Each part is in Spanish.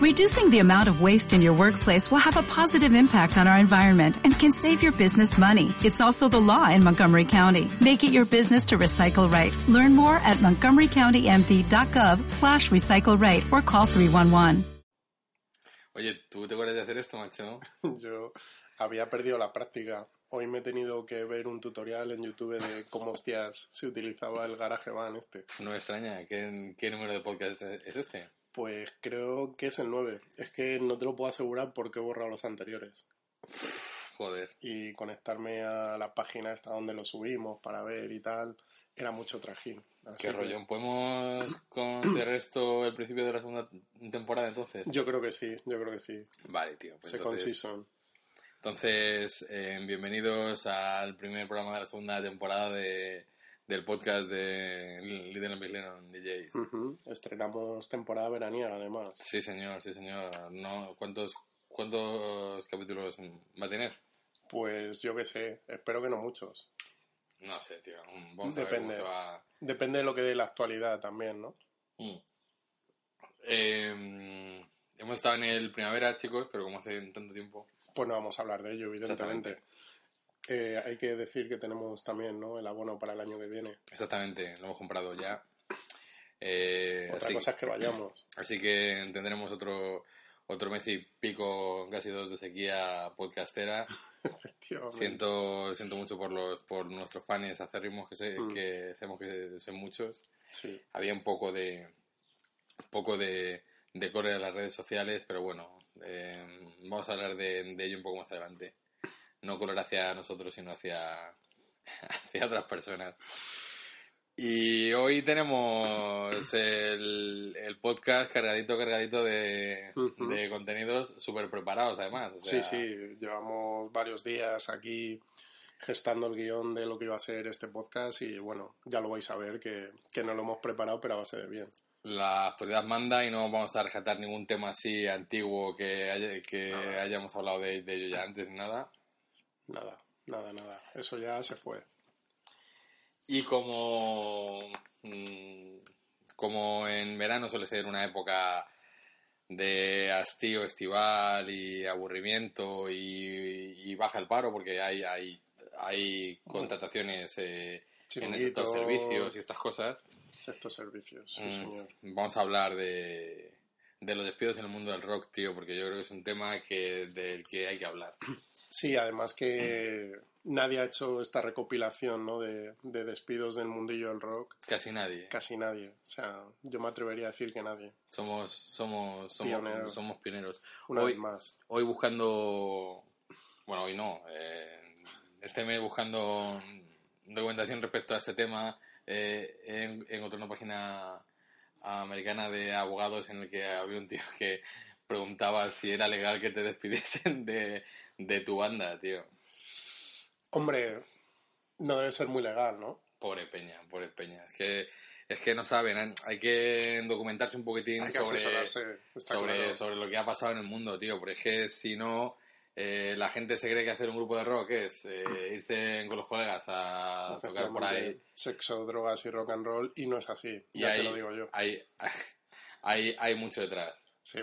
Reducing the amount of waste in your workplace will have a positive impact on our environment and can save your business money. It's also the law in Montgomery County. Make it your business to recycle right. Learn more at montgomerycountymd.gov slash recycle right or call 311. Oye, ¿tú te acuerdas de hacer esto, macho? Yo había perdido la práctica. Hoy me he tenido que ver un tutorial en YouTube de cómo hostias se utilizaba el GarageBand este. No me extraña. ¿Qué, qué número de podcast es, es este? Pues creo que es el 9. Es que no te lo puedo asegurar porque he borrado los anteriores. Joder. Y conectarme a la página esta donde lo subimos para ver y tal, era mucho trajín. Así Qué que rollo. ¿Podemos considerar esto el principio de la segunda temporada entonces? Yo creo que sí, yo creo que sí. Vale, tío. Pues Second entonces, season. entonces eh, bienvenidos al primer programa de la segunda temporada de, del podcast de Little Lennon DJs. Estrenamos temporada veraniega además. Sí, señor, sí, señor. No, ¿cuántos, ¿Cuántos capítulos va a tener? Pues yo qué sé, espero que no muchos. No sé, tío. Vamos a Depende. ver cómo se va. Depende de lo que dé la actualidad también, ¿no? Mm. Eh, hemos estado en el primavera, chicos, pero como hace tanto tiempo. Pues no vamos a hablar de ello, evidentemente. Eh, hay que decir que tenemos también ¿no? el abono para el año que viene. Exactamente, lo hemos comprado ya. Eh, Otra así, cosa es que vayamos. así que tendremos otro otro mes y pico, casi dos de sequía podcastera. Siento, siento mucho por los por nuestros fans acérrimos que, sé, Mm. que sabemos que son muchos. Sí. Había un poco de poco de, de en las redes sociales, pero bueno, eh, vamos a hablar de, de ello un poco más adelante. No correr hacia nosotros, sino hacia, hacia otras personas. Y hoy tenemos el, el podcast cargadito, cargadito de, de contenidos súper preparados, además. O sea, sí, sí, llevamos varios días aquí gestando el guion de lo que iba a ser este podcast y bueno, ya lo vais a ver que, que no lo hemos preparado, pero a base de bien. La actualidad manda y no vamos a rescatar ningún tema así antiguo que, haya- que Nada. hayamos hablado de, de ello ya antes ni nada. Nada, nada, nada. Eso ya se fue. Y como, mm, como en verano suele ser una época de hastío estival y aburrimiento y, y baja el paro porque hay, hay, hay contrataciones eh, en estos servicios y estas cosas, Estos servicios, sí, mm, señor. vamos a hablar de, de los despidos en el mundo del rock, tío, porque yo creo que es un tema que, del que hay que hablar. Sí, además que nadie ha hecho esta recopilación ¿no? de, de despidos del mundillo del rock. Casi nadie. Casi nadie. O sea, yo me atrevería a decir que nadie. Somos, somos, somos, Pioneros. somos pioneros. Una Hoy- vez más. hoy buscando, bueno, hoy no, eh, este mes buscando documentación respecto a este tema, eh, en- encontré una página americana de abogados en el que había un tío que preguntaba si era legal que te despidiesen de, de tu banda, tío. Hombre, no debe ser muy legal, ¿no? Pobre Peña, pobre Peña. Es que, es que no saben, hay que documentarse un poquitín sobre, sobre, claro. sobre lo que ha pasado en el mundo, tío. Porque es que si no, eh, la gente se cree que hacer un grupo de rock es eh, irse con los colegas a tocar por ahí. Sexo, drogas y rock and roll. Y no es así. Y ya hay, te lo digo yo. Hay, hay, hay mucho detrás. Sí.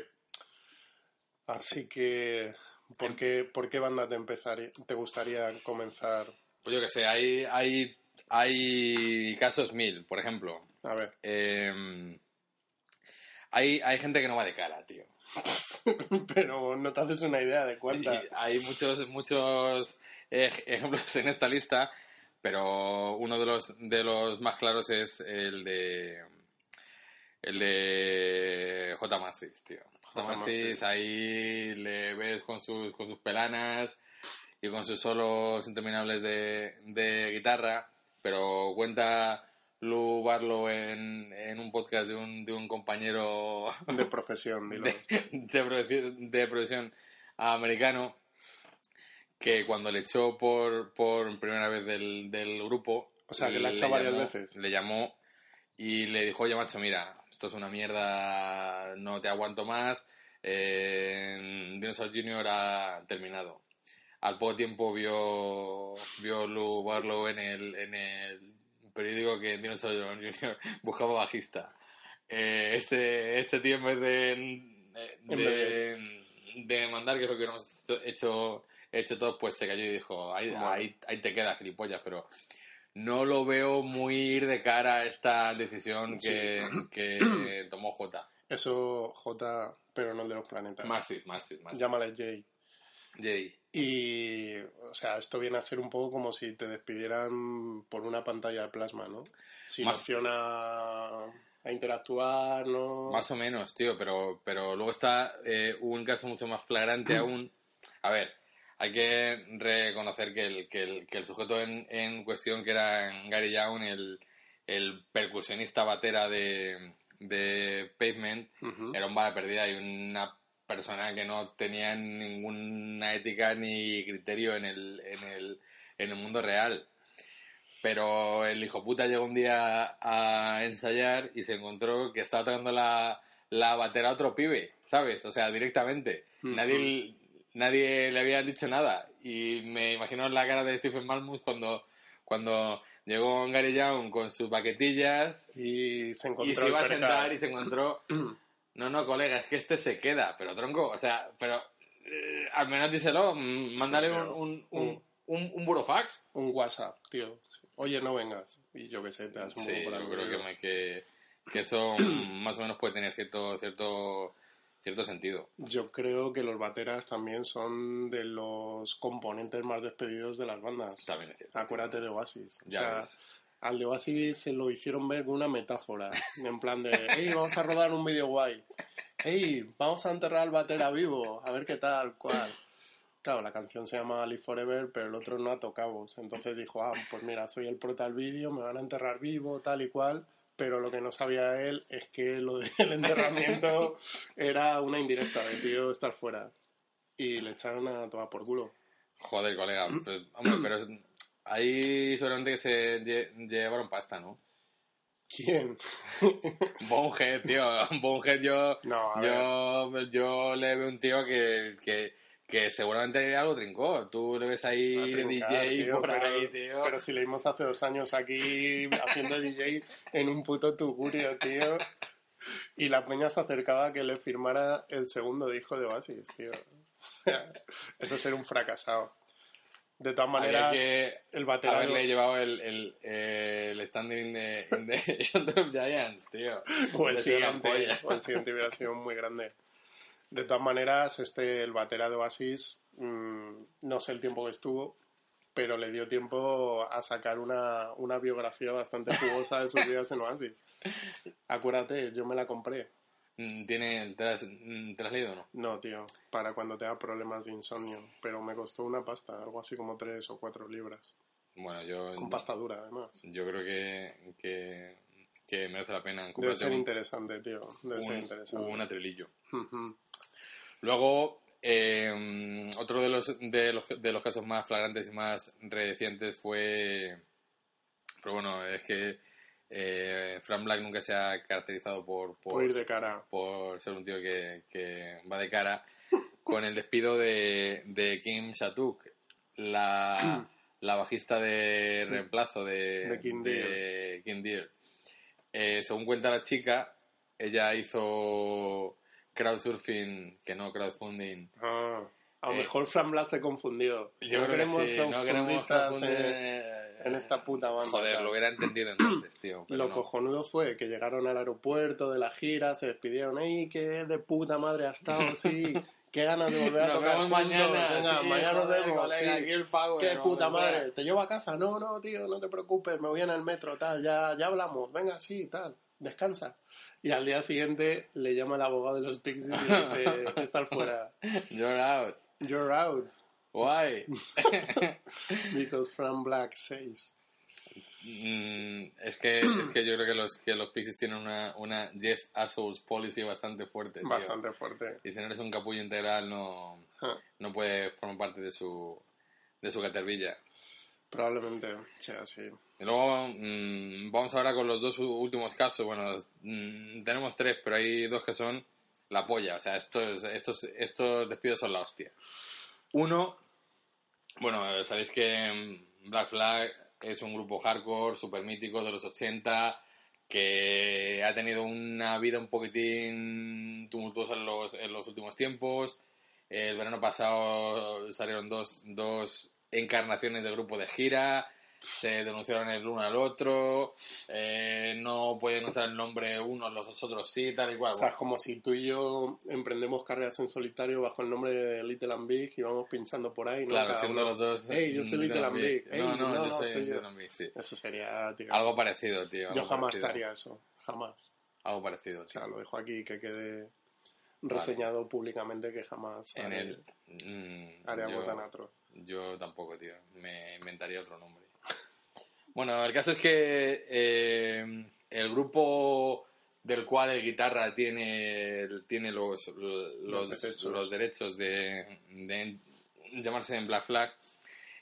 Así que, ¿por qué, por qué banda te, empezaría, te gustaría comenzar? Pues yo que sé, hay, hay, hay casos mil, por ejemplo. A ver, eh, hay, hay gente que no va de cara, tío. pero no te haces una idea de cuántas. hay muchos, muchos ej- ejemplos en esta lista, pero uno de los, de los más claros es el de el de J. Massis, tío. Massis. ahí le ves con sus, con sus pelanas y con sus solos interminables de, de guitarra, pero cuenta Lu Barlow en, en un podcast de un, de un compañero De profesión, dilo. de producción americano que cuando le echó por, por primera vez del, del grupo O sea, que la ha le echado varias llamó- veces. le llamó y le dijo oye macho mira esto es una mierda no te aguanto más eh, Dinosaur Jr. ha terminado al poco tiempo vio vio Lou Barlow en el, en el periódico que Dinosaur Jr. buscaba bajista Eh, este, este tío en vez de de, de mandar, que es lo que hemos hecho, hecho, hecho todos, pues se cayó y dijo, ahí, ahí, ahí te quedas, gilipollas, pero no lo veo muy ir de cara a esta decisión que, que tomó J. Eso, J, pero no el de los planetas. Massive, Massive, Massive. Llámale Jay. Jay. Y, o sea, esto viene a ser un poco como si te despidieran por una pantalla de plasma, ¿no? Sin opción a, a interactuar, ¿no? Más o menos, tío, pero, pero luego está eh, un caso mucho más flagrante aún. A ver, hay que reconocer que el, que el, que el sujeto en, en cuestión, que era Gary Young, el, el percusionista batera de, de Pavement, era un bala perdida y una persona que no tenía ninguna ética ni criterio en el, en el, en el mundo real. Pero el hijo puta llegó un día a ensayar y se encontró que estaba tocando la, la batera a otro pibe, ¿sabes? O sea, directamente. Nadie, nadie le había dicho nada. Y me imagino la cara de Stephen Malmus cuando, cuando llegó Gary Young con sus baquetillas Y se encontró y se iba a sentar y se encontró. No, no, colega, es que este se queda, pero tronco, o sea, pero eh, al menos díselo, mm, mándale pero- un, un, un, un, un burofax. un WhatsApp, tío. Oye, no vengas. Y yo qué sé, te das un Sí, poco por yo creo que, me- que, que eso más o menos puede tener cierto, cierto, cierto sentido. Yo creo que los bateras también son de los componentes más despedidos de las bandas. También es cierto. Acuérdate de Oasis. O Ya sea, ves. al de Oasis se lo hicieron ver con una metáfora. En plan de, hey, vamos a rodar un vídeo guay. Hey, vamos a enterrar al batera vivo. A ver qué tal, cual. Claro, la canción se llama Live Forever, pero el otro no ata cabos. Entonces dijo, ah, pues mira, soy el prota del vídeo, me van a enterrar vivo, tal y cual. Pero lo que no sabía él es que lo del enterramiento era una indirecta de tío estar fuera. Y le echaron a tomar por culo. Joder, colega. pues, hombre, pero es- ahí seguramente que se lle- llevaron pasta, ¿no? ¿Quién? Bonehead, tío. Bonehead yo, No, yo, yo le veo un tío que, que, que seguramente algo trincó. Tú le ves ahí trincar, DJ tío, por pero, ahí, tío. Pero si leímos hace dos años aquí haciendo DJ en un puto tugurio, tío. Y la peña se acercaba a que le firmara el segundo disco de Oasis, tío. O sea, eso es ser un fracasado. De todas maneras, que el baterano... haberle llevado el, el, el standing de, de Giants, tío. o el siguiente, o el siguiente hubiera sido muy grande. De todas maneras, este, el batera de Oasis, mm, no sé el tiempo que estuvo, pero le dio tiempo a sacar una, una biografía bastante jugosa de sus vidas en Oasis. Acuérdate, yo me la compré. Mm, ¿Tiene, te, has, mm, ¿Te la has leído o no? No, tío, para cuando tenga problemas de insomnio. Pero me costó una pasta, algo así como tres o cuatro libras. Bueno, yo, Con pasta dura, además. yo creo que, que, que merece la pena Debe ser un, interesante, tío. Debe ser interesante. un atrilillo. Ujú. Luego, eh, otro de los, de, los, de los casos más flagrantes y más recientes fue... Pero bueno, es que eh, Frank Black nunca se ha caracterizado por, por, Por ir de cara. por ser un tío que, que va de cara con el despido de, de Kim Shatuk, la, la bajista de reemplazo de, De Kim de Kim Deal. Eh, según cuenta la chica, ella hizo crowdsurfing, que no crowdfunding. Ah, a lo Eh, mejor Fran Blas se confundió. Yo no creo que queremos sí, no queremos crowdfunding, en, en esta puta banda. Joder, lo hubiera entendido entonces, tío. pero Lo no. cojonudo fue que llegaron al aeropuerto de la gira, se despidieron, ¡ey, qué de puta madre ha estado! Sí, qué ganas de volver a Nos tocar vemos mañana. venga, sí, mañana nos vemos, sí. aquí el pago, ¡Qué puta madre! ¿Te llevo a casa? No, no, tío, no te preocupes, me voy en el metro, tal, ya, ya hablamos, venga, sí, tal, descansa. Y al día siguiente le llama el abogado de los Pixies y dice, estás fuera, You're out. you're out, Why? because Fran Black says. Mm, es que es que yo creo que los que los Pixies tienen una, una yes assholes policy bastante fuerte. tío. Bastante fuerte. Y si no eres un capullo integral no, Ah, no puede formar parte de su de su catervilla. Probablemente sea así. Y luego mm, vamos ahora con los dos últimos casos. Bueno, mm, tenemos tres, pero hay dos que son la polla. O sea, estos, estos, estos despidos son la hostia. Uno, bueno, sabéis que mm, Black Flag es un grupo hardcore, super mítico de los 80, que ha tenido una vida un poquitín tumultuosa en los, en los últimos tiempos. El verano pasado salieron dos, dos encarnaciones de grupo de gira, se denunciaron el uno al otro, eh, no pueden usar el nombre unos, los otros sí, tal y cual. O sea, es como si tú y yo emprendemos carreras en solitario bajo el nombre de Little and Big y vamos pinchando por ahí, ¿no? claro, Cada siendo uno, los dos. Hey, yo soy Little and Big. Hey, no, no, no, yo no, soy soy yo. Little and Big, sí. Eso sería, tío. Algo parecido, tío. yo jamás parecido. haría eso, jamás. Algo parecido, O tío. sea, lo dejo aquí que quede reseñado públicamente que jamás En haré, el. mm, haré algo tan atroz. Yo tampoco, tío. Me inventaría otro nombre. Bueno, el caso es que eh, el grupo del cual el guitarra tiene, tiene los, los, Los derechos. los derechos de, de llamarse en Black Flag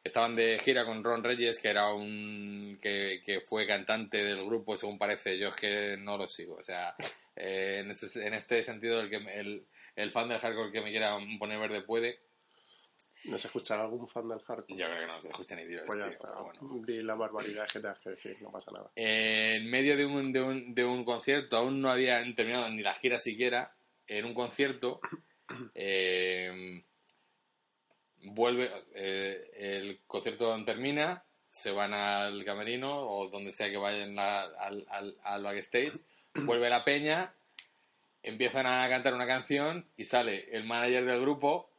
estaban de gira con Ron Reyes, que era un que, que fue cantante del grupo, según parece. Yo es que no lo sigo. O sea, eh, en, este, en este sentido, el, que el, el fan del hardcore que me quiera poner verde puede. ¿No se escuchará algún fan del hardcore? Yo creo que no se escucha ni Dios, pues ya tío, está. bueno. Di la barbaridad que te hace decir, no pasa nada. Eh, en medio de un, de, un, de un concierto, aún no habían terminado ni la gira siquiera, en un concierto, eh, vuelve, eh, el concierto termina, se van al camerino o donde sea que vayan la- al, al, al backstage, vuelve la peña, empiezan a cantar una canción y sale el manager del grupo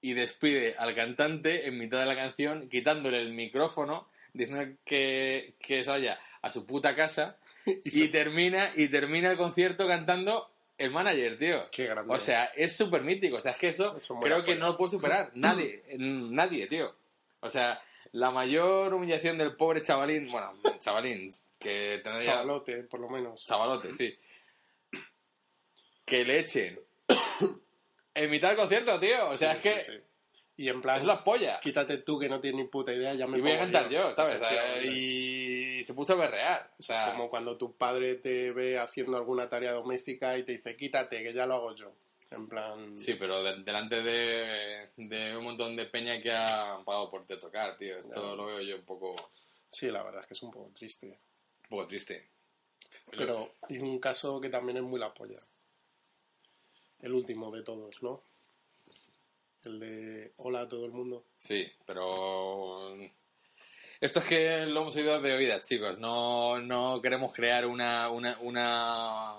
y despide al cantante en mitad de la canción quitándole el micrófono diciendo que, que se vaya a su puta casa y, termina y termina el concierto cantando el manager, tío. Qué grande. O sea, es súper mítico. O sea, es que eso creo que no lo puede superar nadie. Nadie, tío. O sea, la mayor humillación del pobre chavalín, bueno, chavalín, que tendría... Chavalote, por lo menos. Chavalote, sí. Que le echen en mitad del concierto, tío. O sea, Sí, es que sí. Y en plan, es la polla. quítate tú que no tienes ni puta idea, ya me Y voy a cantar yo, ¿sabes? Y se puso a berrear. O sea, Como cuando tu padre te ve haciendo alguna tarea doméstica y te dice, quítate, que ya lo hago yo. En plan, sí, pero de- delante de, de un montón de peña que ha pagado por te tocar, tío. Esto lo veo yo un poco, un sí, la verdad es que es un poco triste. poco triste. Pero hay un caso que también es muy la polla. El último de todos, ¿no? El de hola a todo el mundo. Sí, pero... Esto es que lo hemos oído de oídas, chicos. No, no queremos crear una, una, una,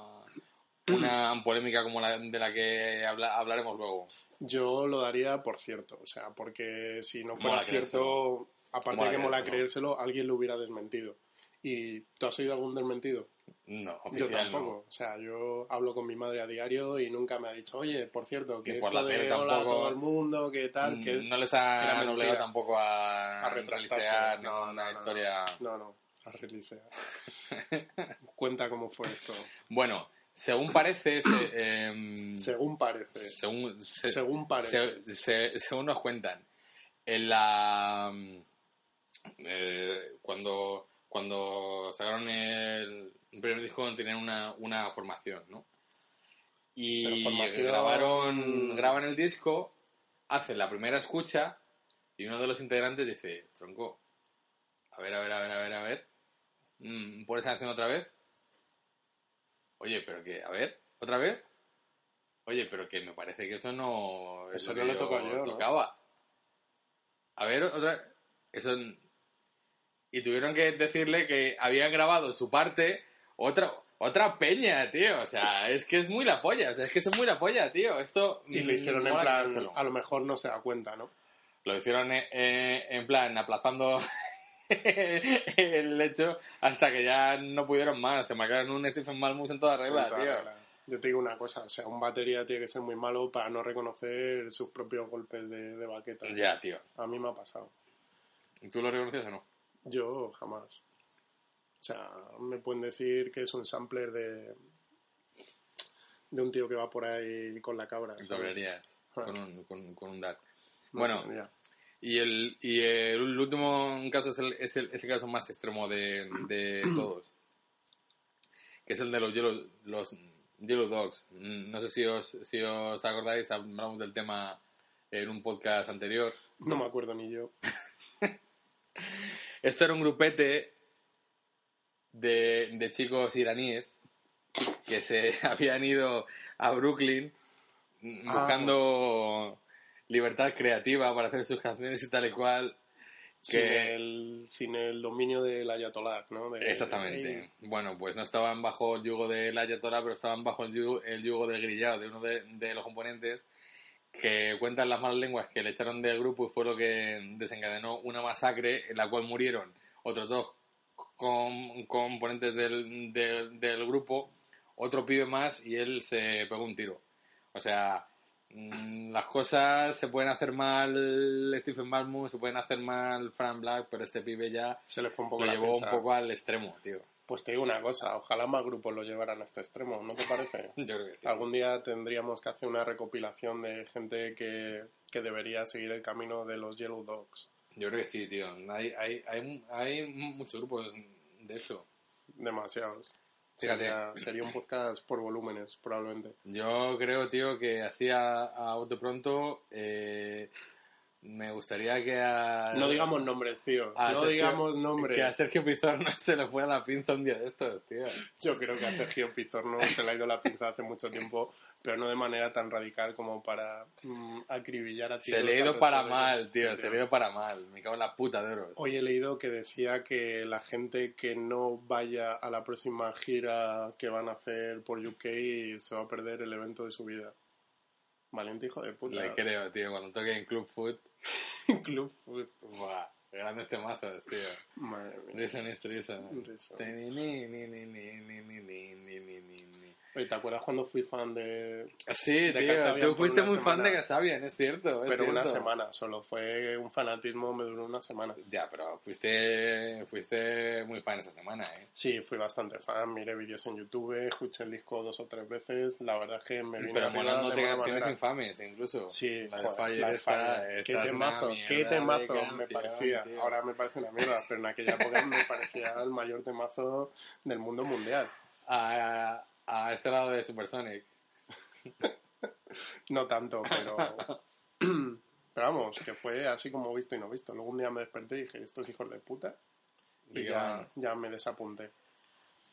una polémica como la de la que habla- hablaremos luego. Yo lo daría por cierto, o sea, porque si no fuera Mola cierto, aparte de que mola creérselo. creérselo, alguien lo hubiera desmentido. ¿Y tú has oído algún desmentido? No, Yo oficial tampoco. no. O sea, yo hablo con mi madre a diario y nunca me ha dicho, oye, por cierto, que Y por esto la tele de hola a tampoco- todo el mundo, que tal, que No les han obligado tampoco a, a No, no, historia. No, no, a realisear. Cuenta cómo fue esto. Bueno, según parece, se- em, Según parece. según, se- Según parece. se- se- según nos cuentan, en la eh, cuando cuando sacaron el primer disco tenían una, una formación, ¿no? Y formación- grabaron graban el disco, hacen la primera escucha y uno de los integrantes dice, tronco, a ver, a ver, a ver, a ver, a ver, mm, ¿pones esa canción otra vez? Oye, pero que, a ver, ¿otra vez? Oye, pero que me parece que eso no... es Eso no lo yo, ¿no? tocaba. A ver, otra... Eso... Y tuvieron que decirle que habían grabado su parte otra... Otra peña, tío. O sea, es que es muy la polla. O sea, es que es muy la polla, tío. Esto... Y lo mm, hicieron en plan, a lo mejor no se da cuenta, ¿no? Lo hicieron eh, eh, en plan aplazando el hecho hasta que ya no pudieron más. Se marcaron un Stephen Malmus en toda regla, Claro, tío. claro. Yo te digo una cosa, o sea, un batería tiene que ser muy malo para no reconocer sus propios golpes de, de baqueta. Ya, tío. A mí me ha pasado. ¿Tú lo reconoces o no? Yo jamás. O sea, me pueden decir que es un sampler de de un tío que va por ahí con la cabra. Ah. con un, con, con un DAC. No, Bueno, ya. y el, y el último caso es el, es el, es el caso más extremo de, de todos. Que es el de los Yellow, los Yellow Dogs. No sé si os, si os acordáis, hablamos del tema en un podcast anterior. No me acuerdo ni yo. Esto era un grupete de, de chicos iraníes que se habían ido a Brooklyn Ah. buscando libertad creativa para hacer sus canciones y tal y cual. Sin, Que, el, sin el dominio del Ayatollah, ¿no? De- Exactamente. Bueno, pues no estaban bajo el yugo del Ayatollah, pero estaban bajo el yugo, el yugo del grillado de uno de, de los componentes que cuentan las malas lenguas que le echaron del grupo y fue lo que desencadenó una masacre en la cual murieron otros dos com- componentes del, del, del grupo, otro pibe más y él se pegó un tiro. O sea, mm, las cosas se pueden hacer mal Stephen Malmus, se pueden hacer mal Frank Black, pero este pibe ya Se le fue un poco lo llevó un poco al extremo, tío. Pues te digo una cosa, ojalá más grupos lo llevaran a este extremo, ¿no te parece? Yo creo que sí. Algún día tendríamos que hacer una recopilación de gente que, que debería seguir el camino de los Yellow Dogs. Yo creo que sí, tío. Hay, hay, hay, hay muchos grupos de eso. Demasiados. Fíjate. Sería, sería un podcast por volúmenes, probablemente. Yo creo, tío, que hacía a bote pronto. eh, me gustaría que a. No digamos nombres, tío. a No Sergio- digamos nombres. Que a Sergio Pizarro se le fuera la pinza un día de estos, tío. Yo creo que a Sergio Pizorno se le ha ido la pinza hace mucho tiempo, pero no de manera tan radical como para mm, acribillar a Se tiros le ha ido para de- mal, tío. Sí, Se le ha ido para mal. Me cago en la puta de oros. Hoy he leído que decía que la gente que no vaya a la próxima gira que van a hacer por UK se va a perder el evento de su vida. Valiente hijo de puta. Le creo, tío. Cuando toque en Club Food. Club Food. Buah, grandes temazos, tío. Madre mía. Reason is. Reason. Oye, ¿te acuerdas cuando fui fan de. Sí, de tío, tú fuiste muy fan de Kasabian, es cierto. Pero una semana, solo fue un fanatismo, me duró una semana. Ya, pero fuiste, fuiste muy fan esa semana, ¿eh? Sí, fui bastante fan, miré vídeos en YouTube, escuché el disco dos o tres veces, la verdad es que me vino Pero molándote canciones manera. infames, incluso. Sí, la de Fire. Qué temazo, qué temazo me parecía. Ahora me parece una mierda, pero en aquella época me parecía el mayor temazo del mundo mundial. Ah, a este lado de Supersonic. No tanto, pero... pero vamos, que fue así como visto y no visto. Luego un día me desperté y dije, estos hijos de puta. ¿De Y ya, ya me desapunté.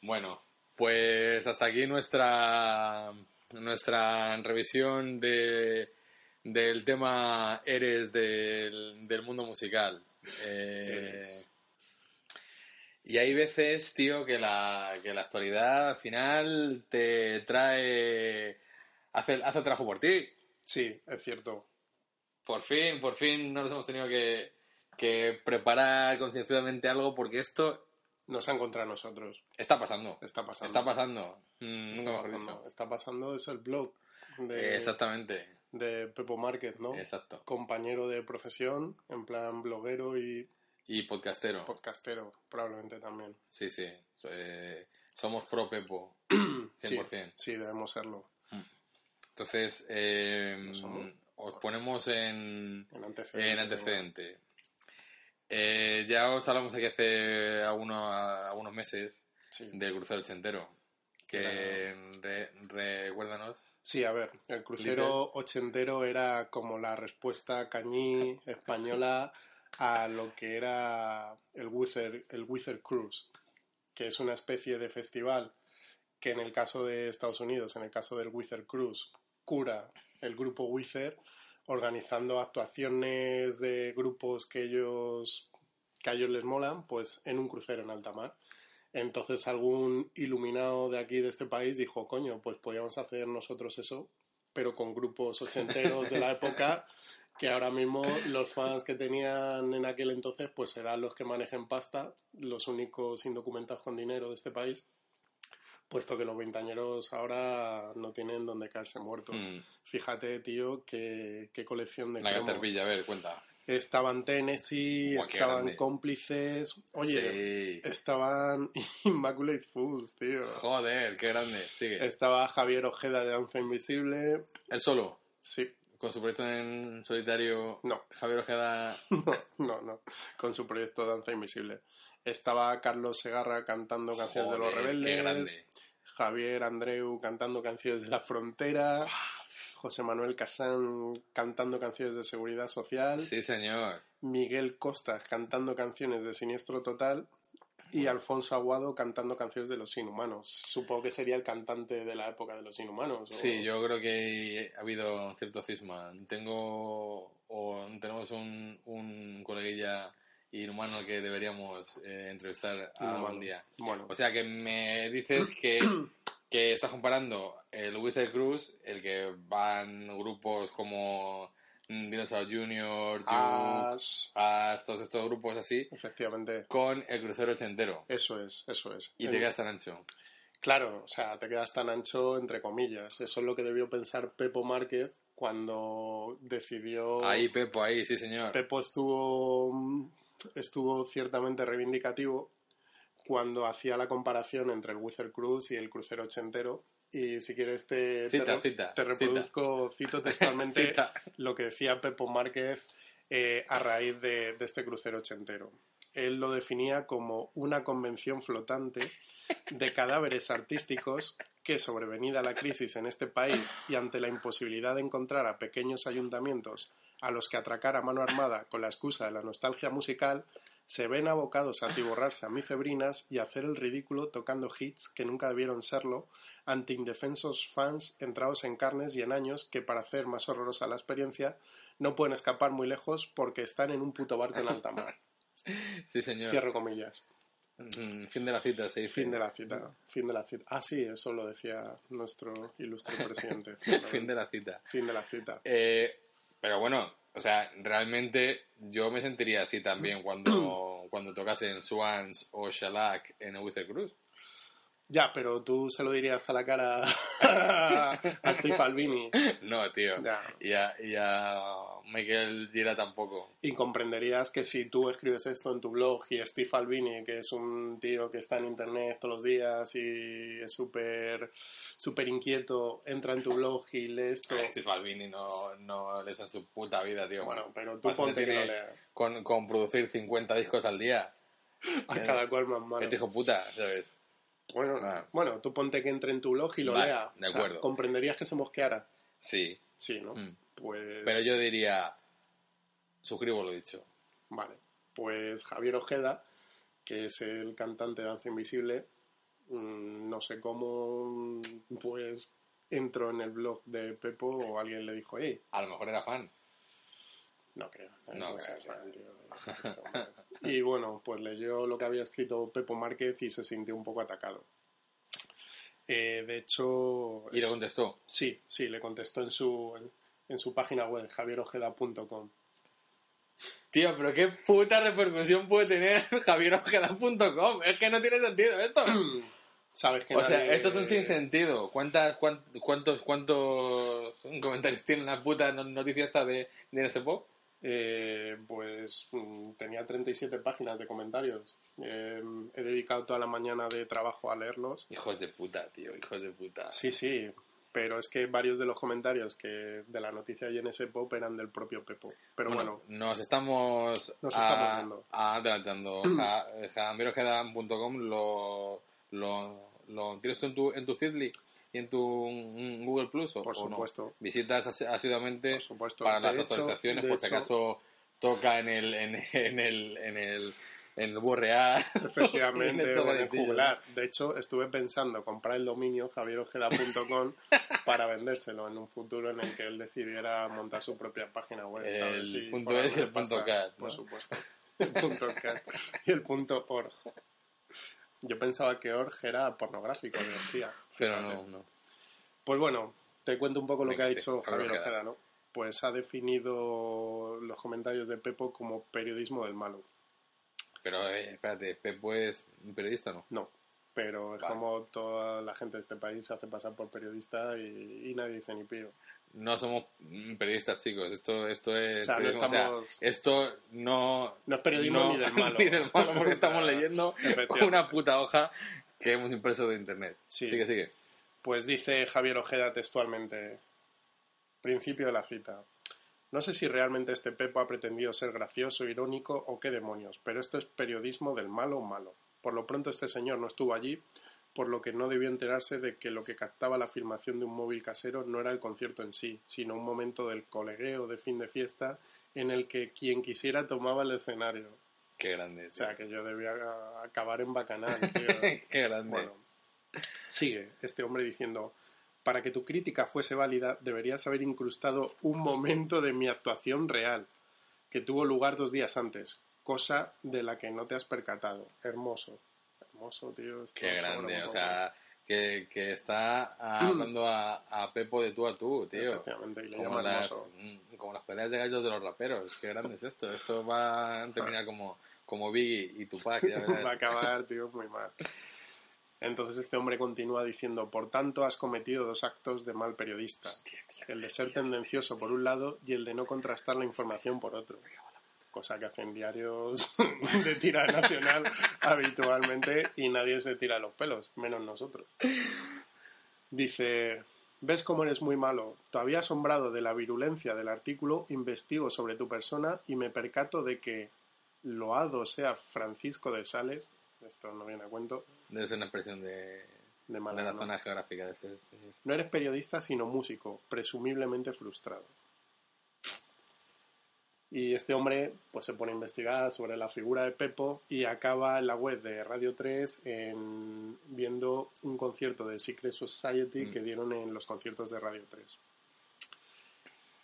Bueno, pues hasta aquí nuestra nuestra revisión de del tema Eres del, del mundo musical. Eh, Eres. Y hay veces, tío, que la, que la actualidad al final te trae. hace, hace el trabajo por ti. Sí, es cierto. Por fin, por fin no nos hemos tenido que, que preparar concienzudamente algo porque esto Nos han contra nosotros. está pasando. Está pasando. Está pasando. Mm, Está mejor pasando. dicho. Está pasando, es el blog de, Exactamente, de Pepo Márquez, ¿no? exacto. Compañero de profesión, en plan bloguero y Y podcastero. podcastero, probablemente también. Sí, sí. Eh, somos pro Pepo. 100%. Sí, sí, debemos serlo. Entonces, eh, ¿Lo somos? os ponemos en, En antecedente. en antecedente. Eh, ya os hablamos aquí hace algunos, algunos meses Sí. del crucero ochentero. Que re- recuérdanos. Sí, a ver, el crucero ochentero era como la respuesta cañí española a lo que era el Wither, el Wither Cruise, que es una especie de festival que en el caso de Estados Unidos, en el caso del Wither Cruise, cura el grupo Wither organizando actuaciones de grupos que ellos que a ellos les molan, pues en un crucero en alta mar. Entonces algún iluminado de aquí, de este país, dijo, coño, pues podríamos hacer nosotros eso, pero con grupos ochenteros de la época, que ahora mismo los fans que tenían en aquel entonces, pues serán los que manejen pasta, los únicos indocumentados con dinero de este país, puesto que los veintañeros ahora no tienen donde caerse muertos. Mm, Fíjate, tío, qué, qué colección de la. Caterpillar, a ver, cuenta. Estaban Tennessee, Buah, estaban grande. cómplices. Oye, Sí. estaban Immaculate Fools, tío. Joder, qué grande. Sigue. Estaba Javier Ojeda de Danza Invisible. El solo. Sí, Con su proyecto en solitario. No. Javier Ojeda. no, no, no. Con su proyecto Danza Invisible. Estaba Carlos Segarra cantando canciones de los rebeldes. Qué grande. Javier Andreu cantando canciones de la frontera. José Manuel Casán cantando canciones de seguridad social. Sí, señor. Miguel Costas cantando canciones de Siniestro Total. Y Alfonso Aguado cantando canciones de los inhumanos. Supongo que sería el cantante de la época de los inhumanos. ¿o? Sí, yo creo que ha habido cierto cisma. Tengo o tenemos un, un coleguilla inhumano que deberíamos eh, entrevistar Inhumano. algún día. Bueno, O sea que me dices que, que estás comparando el Wizard Cruise, el que van grupos como Dinosaur Junior, Juke, Ash, Ash, todos estos grupos así, efectivamente. con el crucero ochentero. Eso es, eso es. Y te quedas tan ancho. Claro, o sea, te quedas tan ancho entre comillas. Eso es lo que debió pensar Pepo Márquez cuando decidió... Ahí, Pepo, ahí, sí, señor. Pepo estuvo, estuvo ciertamente reivindicativo cuando hacía la comparación entre el Wizard Cruise y el crucero ochentero. Y si quieres te, te Cita, re- cita, te reproduzco, cito textualmente lo que decía Pepo Márquez eh, a raíz de, de este crucero ochentero. Él lo definía como una convención flotante de cadáveres artísticos que, sobrevenida la crisis en este país y ante la imposibilidad de encontrar a pequeños ayuntamientos a los que atracar a mano armada con la excusa de la nostalgia musical, se ven abocados a atiborrarse a mifebrinas y hacer el ridículo tocando hits que nunca debieron serlo ante indefensos fans entrados en carnes y en años que, para hacer más horrorosa la experiencia, no pueden escapar muy lejos porque están en un puto barco en alta mar. Sí, señor. Cierro comillas. Mm, Fin de la cita, dice. Fin de la cita. Fin de la cita. Ah, sí, eso lo decía nuestro ilustre presidente. fin de la cita. Fin de la cita. Eh, pero bueno, o sea, realmente yo me sentiría así también cuando, cuando tocase en Swans o Shellac en Wizard Cruise. Ya, pero tú se lo dirías a la cara a Steve Albini No, tío. Ya. Y a, y a Michael Gira tampoco. y comprenderías que si tú escribes esto en tu blog y Steve Albini, que es un tío que está en internet todos los días y es súper súper inquieto, entra en tu blog y lee esto. A Steve Albini no, no le en su puta vida, tío. Bueno, pero tú ponte que lo lea. con, con producir 50 discos al día. A cada cual más malo. Este hijo puta, ¿sabes? Bueno, Ah. bueno, tú ponte que entre en tu blog y lo Vale, lea. de O sea, acuerdo. comprenderías que se mosqueara. Sí. Sí, ¿no? Mm. Pues. Pero yo diría, suscribo lo dicho. Vale. Pues Javier Ojeda, que es el cantante de Danza Invisible, mm, no sé cómo, pues entró en el blog de Pepo o alguien le dijo, hey, A lo mejor era fan. No creo. No creo, este y bueno, pues leyó lo que había escrito Pepo Márquez y se sintió un poco atacado. Eh, de hecho, Y le contestó. sí, sí, le contestó en su, en su página web, javierojeda.com. Tío, pero qué puta repercusión puede tener javierojeda.com. Es que no tiene sentido esto. Sabes que O sea, esto es un sinsentido. ¿Cuántas, cuán- cuántos, ¿Cuántos comentarios tiene la puta no- noticia esta de, de ese pop? Eh, pues mm, tenía 37 páginas de comentarios. Eh, he dedicado toda la mañana de trabajo a leerlos. Hijos de puta, tío, hijos de puta. Sí, sí, pero es que varios de los comentarios que de la noticia de NS Pop eran del propio Pepo. Pero bueno, nos estamos, Nos a- estamos a- adelantando. Ja- javierojeda.com lo, lo, lo tienes tú en tu, en tu Feedly y en tu Google Plus o, Por o no? supuesto. Visitas asi- asiduamente por supuesto. para De las hecho- actualizaciones por si hecho, acaso toca en el en, en el en el en el burrear Efectivamente, En el o en el tocadillo. jugular. De hecho, estuve pensando comprar el dominio javierojeda.com para vendérselo en un futuro en el que él decidiera montar su propia página web. El. Y punto es el punto cat, Por supuesto. El punto cat y el punto org. Yo pensaba que org era pornográfico, decía. Pero no no Pues bueno, te cuento un poco lo Venga, que ha sí, dicho Javier Ojeda. ¿no? Pues ha definido los comentarios de Pepo como periodismo del malo. pero eh, espérate Pepo es un periodista no No, pero es Vale. como toda la gente de este país se hace pasar por periodista y, y nadie dice ni pío. no somos periodistas chicos esto esto es O sea, no periodismo, o sea, estamos- esto no No es periodismo no- ni del malo. ni del malo porque estamos leyendo una puta hoja que hemos impreso de internet Sí. sigue sigue Pues dice Javier Ojeda textualmente, principio de la cita. No sé si realmente este Pepo ha pretendido ser gracioso, irónico o qué demonios, pero esto es periodismo del malo malo. Por lo pronto este señor no estuvo allí, por lo que no debió enterarse de que lo que captaba la filmación de un móvil casero no era el concierto en sí, sino un momento del colegueo de fin de fiesta en el que quien quisiera tomaba el escenario. Qué grande. O sea, que yo debía acabar en bacanal, tío. Qué grande. Bueno, sigue este hombre diciendo, para que tu crítica fuese válida, deberías haber incrustado un momento de mi actuación real, que tuvo lugar dos días antes, cosa de la que no te has percatado. Hermoso. Hermoso, tío. Qué grande. O sea, que, que está hablando a, a Pepo de tú a tú, tío. Le Como las, mm, como las peleas de gallos de los raperos. Qué grande es esto. Esto va a terminar como, como Biggie y Tupac. Ya verás. Va a acabar, tío, muy mal. Entonces este hombre continúa diciendo, por tanto has cometido dos actos de mal periodista. El de ser tendencioso por un lado y el de no contrastar la información por otro. Cosa que hacen diarios de tira nacional habitualmente y nadie se tira los pelos, menos nosotros. Dice, ves cómo eres muy malo. Todavía asombrado de la virulencia del artículo, investigo sobre tu persona y me percato de que, loado sea Francisco de Sales, esto no viene a cuento, Debe ser una expresión de, de de mala la ¿no? zona geográfica de este señor. No eres periodista, sino músico, presumiblemente frustrado. Y este hombre pues se pone a investigar sobre la figura de Pepo y acaba en la web de Radio 3 en- viendo un concierto de Secret Society Mm. que dieron en los conciertos de Radio 3.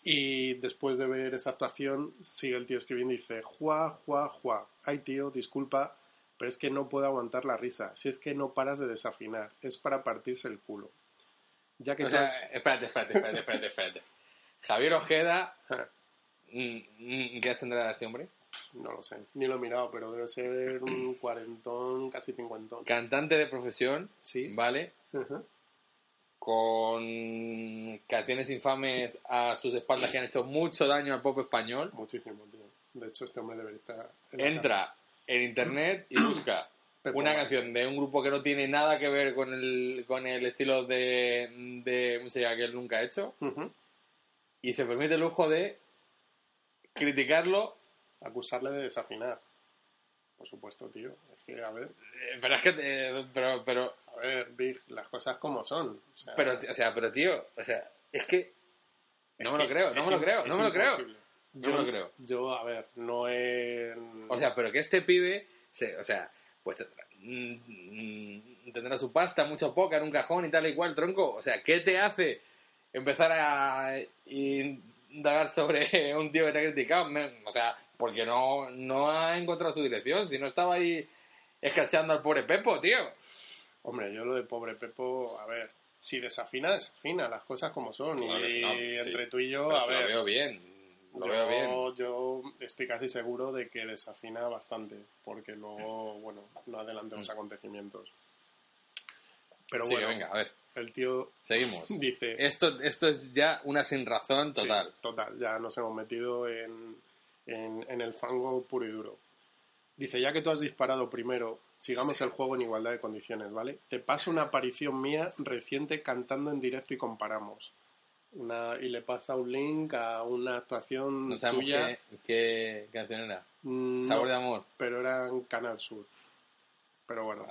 Y después de ver esa actuación, sigue el tío escribiendo y dice, Juá, Juá, Juá. Ay, tío, disculpa, pero es que no puedo aguantar la risa. Si es que no paras de desafinar, es para partirse el culo. Ya que O sea, espérate, espérate, espérate, espérate, espérate. Javier Ojeda, mm, ¿qué edad tendrá ese hombre? No lo sé, ni lo he mirado, pero debe ser un cuarentón, casi cincuentón. Cantante de profesión, Sí. ¿vale? Con canciones infames a sus espaldas que han hecho mucho daño al pop español. Muchísimo, tío. De hecho, este hombre debería estar... en Entra en internet y busca Pepo una canción de un grupo que no tiene nada que ver con el, con el estilo de, de música que él nunca ha hecho y se permite el lujo de criticarlo. Acusarle de desafinar. Por supuesto, tío. Es que, a ver, Eh, Pero es que, eh, pero, pero, a ver, Big, las cosas como son. O sea, pero, o sea, pero tío, o sea, es que no me lo creo, no es me lo creo, es no me lo creo. imposible. No me lo creo. Yo, a ver, no he... O sea, pero que este pibe, se- o sea, pues tendrá, mm, mm, tendrá su pasta, mucho poca en un cajón y tal y cual, tronco. O sea, ¿qué te hace empezar a indagar sobre un tío que te ha criticado? O sea, porque no, no ha encontrado su dirección, si no estaba ahí escrachando al pobre Pepo, tío. Hombre, yo lo de pobre Pepo, a ver, si desafina, desafina, las cosas como son. Claro y sí. entre tú y yo, Pero a ver, lo veo bien, lo yo, veo bien. yo estoy casi seguro de que desafina bastante, porque luego, bueno, no adelantemos acontecimientos. Pero Mm. Sí, bueno, venga, a ver, el tío seguimos. dice... Esto, esto es ya una sin razón Sí, total. total, ya nos hemos metido en, en, en el fango puro y duro. Dice, ya que tú has disparado primero, sigamos el juego en igualdad de condiciones, ¿vale? Te paso una aparición mía reciente cantando en directo y comparamos. Una, y le pasa un link a una actuación No sabemos suya. qué, qué canción era. Mm, Sabor de amor. pero era en Canal Sur. Pero bueno,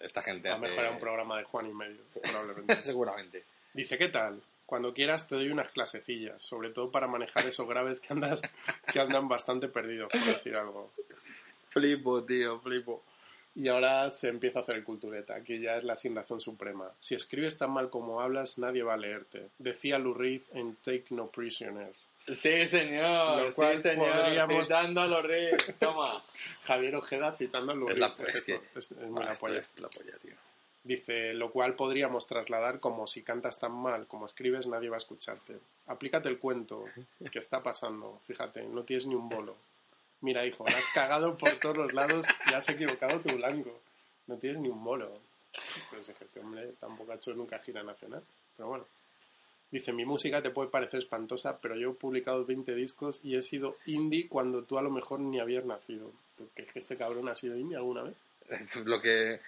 esta gente a lo hace... mejor era un programa de Juan y medio, probablemente. Seguramente. Dice, ¿qué tal? Cuando quieras te doy unas clasecillas, sobre todo para manejar esos graves que andas que andan bastante perdidos, por decir algo. Flipo, tío, flipo. Y ahora se empieza a hacer el cultureta, aquí ya es la sin razón suprema. Si escribes tan mal como hablas, nadie va a leerte. Decía Lou Reed en Take No Prisoners. Sí, señor. Lo cual sí, señor. podríamos- Citando a los reyes. Toma. Javier Ojeda citando a Lou Es Reed. la- es que- es- es Ah, polla. es la polla, tío. Dice, lo cual podríamos trasladar como si cantas tan mal como escribes, nadie va a escucharte. Aplícate el cuento. ¿Qué está pasando? Fíjate, no tienes ni un bolo. Mira, hijo, la has cagado por todos los lados y has equivocado tu blanco. No tienes ni un bolo. Pues es que este hombre tampoco ha hecho nunca gira nacional. Pero bueno. Dice, mi música te puede parecer espantosa, pero yo he publicado 20 discos y he sido indie cuando tú a lo mejor ni habías nacido. ¿Tú crees que este cabrón ha sido indie alguna vez? Lo que...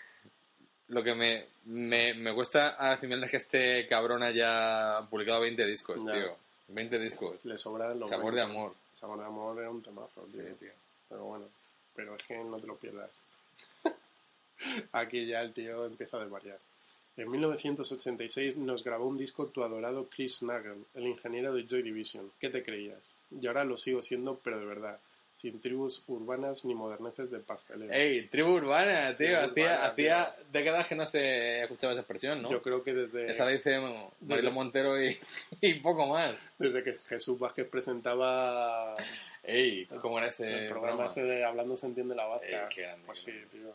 Lo que me, me, me cuesta asimilar es que este cabrón haya publicado 20 discos, Ya. tío. 20 discos. Le sobra los Sabor de 20. amor. Sabor de amor era un temazo, Sí, tío. Pero bueno, pero es que no te lo pierdas. Aquí ya el tío empieza a desvariar. En 1986 nos grabó un disco tu adorado Chris Nagel, el ingeniero de Joy Division. ¿Qué te creías? Y ahora lo sigo siendo, pero de verdad. sin tribus urbanas ni moderneces de pastelero. Ey, tribu urbana, tío. Tribu hacía, urbana, hacía décadas que no se escuchaba esa expresión, ¿no? Yo creo que desde, Esa la dice Marilo Montero y, y poco más. desde que Jesús Vázquez presentaba Ey, ¿cómo era ese el programa este de Hablando se entiende la vasca. Ey, qué grande, pues qué sí, tío.